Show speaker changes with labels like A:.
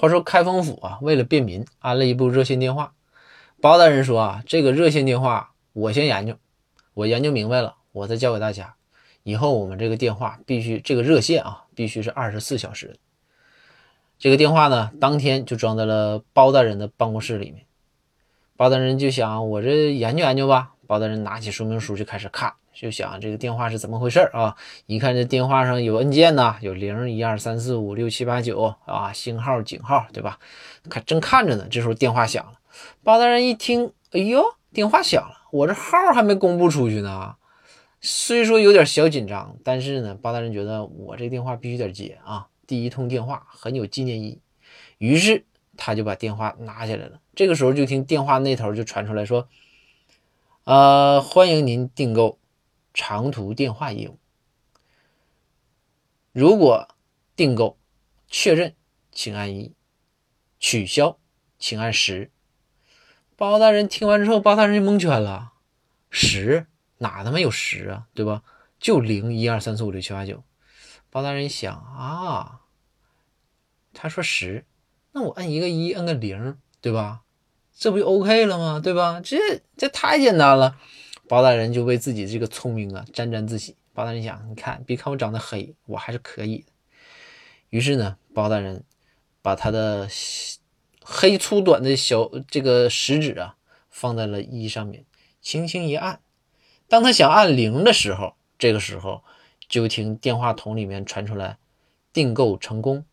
A: 话说开封府啊，为了便民，安了一部热线电话。包大人说啊，这个热线电话我先研究，我研究明白了，我再教给大家。以后我们这个电话必须这个热线啊，必须是二十四小时。这个电话呢，当天就装在了包大人的办公室里面。包大人就想，我这研究研究吧。包大人拿起说明书就开始看，就想这个电话是怎么回事啊？一看这电话上有按键呐，有零一二三四五六七八九啊，星号井号，对吧？看正看着呢，这时候电话响了。包大人一听，哎呦，电话响了，我这号还没公布出去呢。虽说有点小紧张，但是呢，包大人觉得我这电话必须得接啊，第一通电话很有纪念意义。于是他就把电话拿下来了。这个时候就听电话那头就传出来说。呃，欢迎您订购长途电话业务。如果订购确认，请按一；取消，请按十。包大人听完之后，包大人就蒙圈了：十哪他妈有十啊？对吧？就零一二三四五六七八九。包大人一想啊，他说十，那我按一个一，按个零，对吧？这不就 OK 了吗？对吧？这这太简单了。包大人就为自己这个聪明啊沾沾自喜。包大人想，你看，别看我长得黑，我还是可以的。于是呢，包大人把他的黑粗短的小这个食指啊放在了一上面，轻轻一按。当他想按零的时候，这个时候就听电话筒里面传出来：“订购成功，